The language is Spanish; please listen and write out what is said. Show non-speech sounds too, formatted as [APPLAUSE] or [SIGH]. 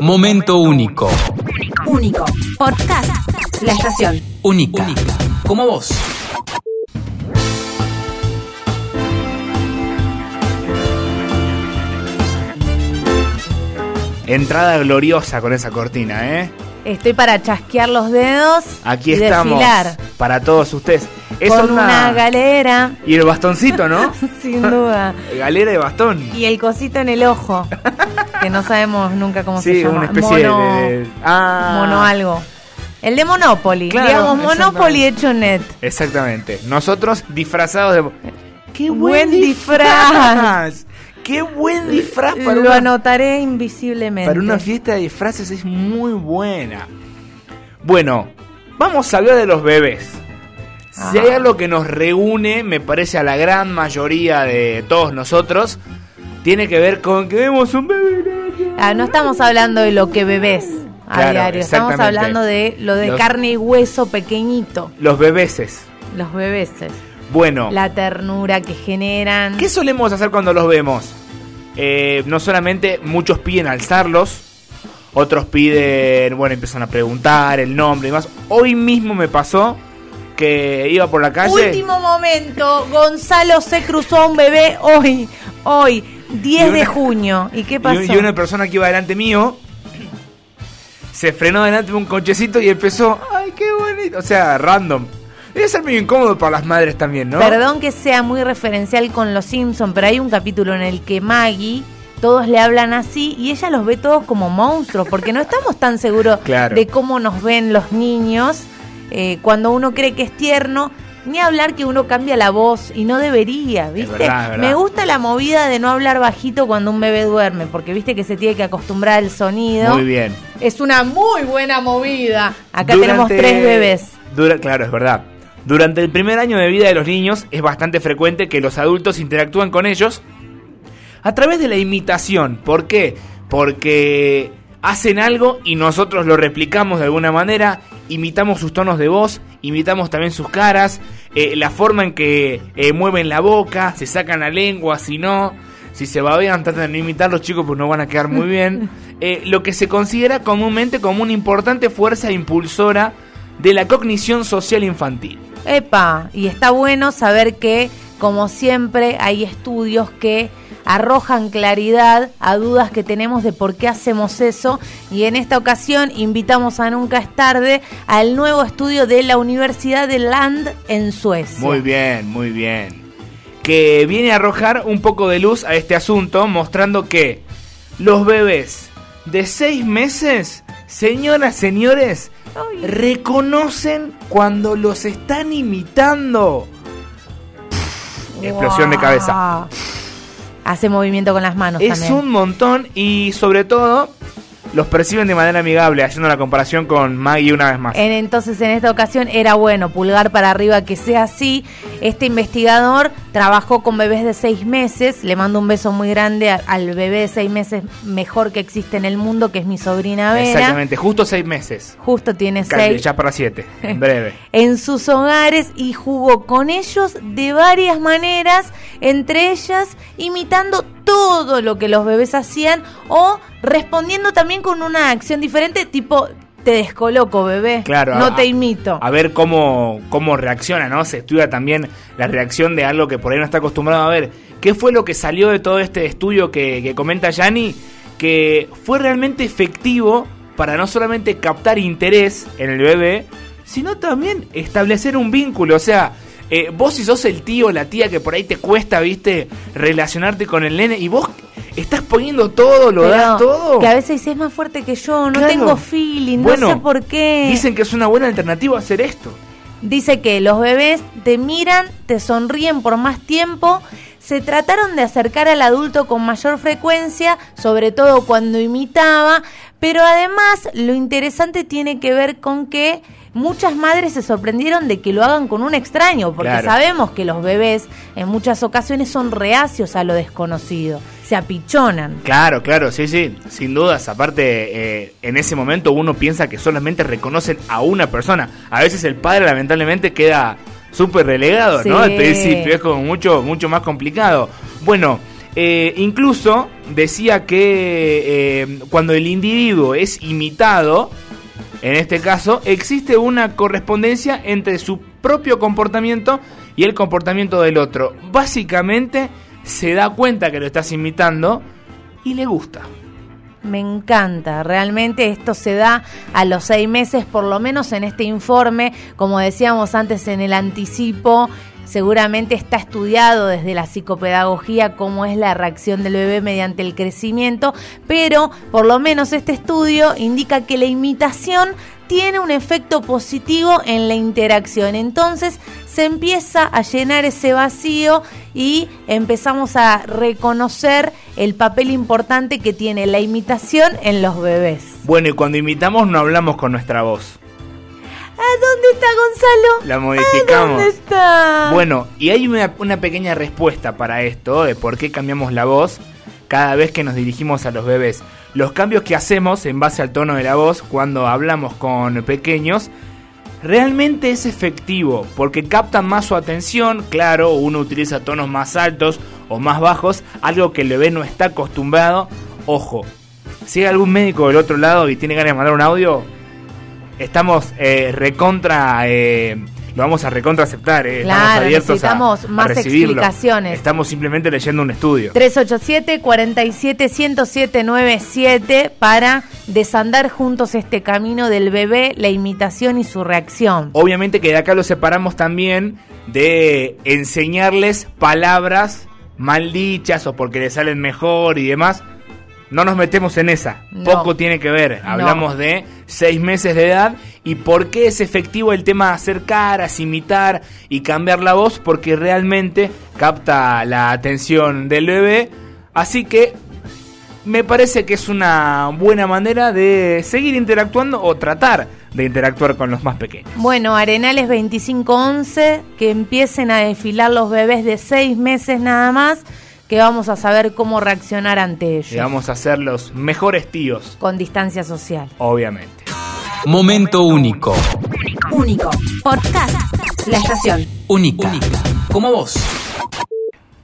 Momento único. Único. Podcast. La estación. Única. Como vos. Entrada gloriosa con esa cortina, ¿eh? Estoy para chasquear los dedos Aquí y estamos desfilar para todos ustedes. Es con una... galera, Y el bastoncito, ¿no? [LAUGHS] sin duda. [LAUGHS] Galera de bastón. Y el cosito en el ojo, [LAUGHS] que no sabemos nunca cómo se Sí, llama. una especie mono, de... Ah, mono algo. El de Monopoly, Claro, digamos Monopoly hecho net. Exactamente. Nosotros disfrazados de... ¡Qué Buen disfraz! ¡Qué buen disfraz para Lo una, anotaré invisiblemente. para una fiesta de disfraces! Es muy buena. Bueno, vamos a hablar de los bebés. Si hay algo que nos reúne, me parece a la gran mayoría de todos nosotros, tiene que ver con que vemos un bebé. Ah, no estamos hablando de lo que bebés a Claro, diario, estamos hablando de lo de Los- carne y hueso pequeñito, Los bebeses. los bebés. Bueno, La ternura que generan. ¿qué solemos hacer cuando los vemos? Eh, no solamente muchos piden alzarlos, otros piden, bueno, empiezan a preguntar el nombre y demás. Hoy mismo me pasó que iba por la calle. Último momento, Gonzalo se cruzó a un bebé hoy, hoy, 10 Y de junio. ¿Y qué pasó? y una persona que iba delante mío se frenó delante de un cochecito y empezó, ay, qué bonito. O sea, random. Debe ser medio incómodo para las madres también, ¿no? Perdón que sea muy referencial con los Simpson, pero hay un capítulo en el que Maggie todos le hablan así y ella los ve todos como monstruos, porque no estamos tan seguros [LAUGHS] Claro. de cómo nos ven los niños eh, cuando uno cree que es tierno. Ni hablar que uno cambia la voz y no debería, ¿viste? verdad, es verdad. Me gusta la movida de no hablar bajito cuando un bebé duerme, porque viste que se tiene que acostumbrar al sonido. Muy bien. Es una muy buena movida. Acá Durante- tenemos tres bebés. dura- claro, es verdad. Durante el primer año de vida de los niños es bastante frecuente que los adultos interactúen con ellos a través de la imitación. ¿Por qué? Porque hacen algo y nosotros lo replicamos de alguna manera, imitamos sus tonos de voz, imitamos también sus caras, eh, la forma en que eh, mueven la boca, se sacan la lengua, si no, si se babean, tratan de no imitar los chicos, pues no van a quedar muy bien. [LAUGHS] Eh, lo que se considera comúnmente como una importante fuerza impulsora de la cognición social infantil. Epa, y está bueno saber que, como siempre, hay estudios que arrojan claridad a dudas que tenemos de por qué hacemos eso. Y en esta ocasión invitamos a Nunca es tarde al nuevo estudio de la Universidad de Land en Suecia. Muy bien, muy bien. Que viene a arrojar un poco de luz a este asunto, mostrando que los bebés de seis meses, señoras, señores, Ay. reconocen cuando los están imitando. Explosión de cabeza. Hace movimiento con las manos Es también. un montón y sobre todo los perciben de manera amigable, haciendo la comparación con Maggie una vez más. En- entonces en esta ocasión era bueno pulgar para arriba que sea así. Este investigador trabajó con bebés de seis meses. Le mando un beso muy grande a- al bebé de seis meses mejor que existe en el mundo, que es mi sobrina Vera. Exactamente, justo seis meses. Justo tiene Casi, seis. Ya para siete, [LAUGHS] en breve. En sus hogares y jugó con ellos de varias maneras, entre ellas imitando todo lo que los bebés hacían o respondiendo también con una acción diferente, tipo te descoloco, bebé. Claro, No a- te imito. A ver cómo, cómo reacciona, ¿no? Se estudia también la reacción de algo que por ahí no está acostumbrado a ver. ¿Qué fue lo que salió de todo este estudio que, que comenta Yanni? Que fue realmente efectivo para no solamente captar interés en el bebé, sino también establecer un vínculo. O sea, eh, vos si sos el tío o la tía que por ahí te cuesta, viste, relacionarte con el nene y vos estás poniendo todo, lo Pero das todo. Que a veces es más fuerte que yo, no Claro. tengo feeling, Bueno, no sé por qué. Dicen que es una buena alternativa hacer esto. Dice que los bebés te miran, te sonríen por más tiempo, se trataron de acercar al adulto con mayor frecuencia, sobre todo cuando imitaba, pero además lo interesante tiene que ver con que muchas madres se sorprendieron de que lo hagan con un extraño, porque Claro. sabemos que los bebés en muchas ocasiones son reacios a lo desconocido, se apichonan. Claro, claro, sí, sí, sin dudas. Aparte, eh, en ese momento uno piensa que solamente reconocen a una persona. A veces el padre lamentablemente queda súper relegado, ¿no? Al principio es como mucho, mucho más complicado. Bueno, eh, incluso decía que eh, cuando el individuo es imitado, en este caso, existe una correspondencia entre su propio comportamiento y el comportamiento del otro. Básicamente se da cuenta que lo estás imitando y le gusta. Me encanta, realmente esto se da a los seis meses, por lo menos en este informe, como decíamos antes en el anticipo, seguramente está estudiado desde la psicopedagogía cómo es la reacción del bebé mediante el crecimiento, pero por lo menos este estudio indica que la imitación tiene un efecto positivo en la interacción. Entonces se empieza a llenar ese vacío y empezamos a reconocer el papel importante que tiene la imitación en los bebés. Bueno, y cuando imitamos no hablamos con nuestra voz. ¿A dónde está Gonzalo? La modificamos. ¿Dónde está? Bueno, y hay una, una pequeña respuesta para esto, de por qué cambiamos la voz cada vez que nos dirigimos a los bebés. Los cambios que hacemos en base al tono de la voz cuando hablamos con pequeños realmente es efectivo porque captan más su atención, claro, uno utiliza tonos más altos o más bajos, algo que el bebé no está acostumbrado. Ojo, si hay algún médico del otro lado y tiene ganas de mandar un audio, estamos eh, recontra... Eh, lo vamos a recontra aceptar, eh, estamos abiertos a, necesitamos a más explicaciones. Estamos simplemente leyendo un estudio. 387-47-1077 para desandar juntos este camino del bebé, la imitación y su reacción. Obviamente que de acá lo separamos también de enseñarles palabras mal dichas o porque les salen mejor y demás. No nos metemos en esa. No. Poco tiene que ver. No. Hablamos de seis meses de edad y por qué es efectivo el tema de hacer caras, imitar y cambiar la voz porque realmente capta la atención del bebé. Así que me parece que es una buena manera de seguir interactuando o tratar de interactuar con los más pequeños. Bueno, Arenales 2511, que empiecen a desfilar los bebés de seis meses nada más, que vamos a saber cómo reaccionar ante ellos. Y vamos a ser los mejores tíos, Con distancia social. obviamente. Momento único. Único. Podcast. La estación. Única. Como vos.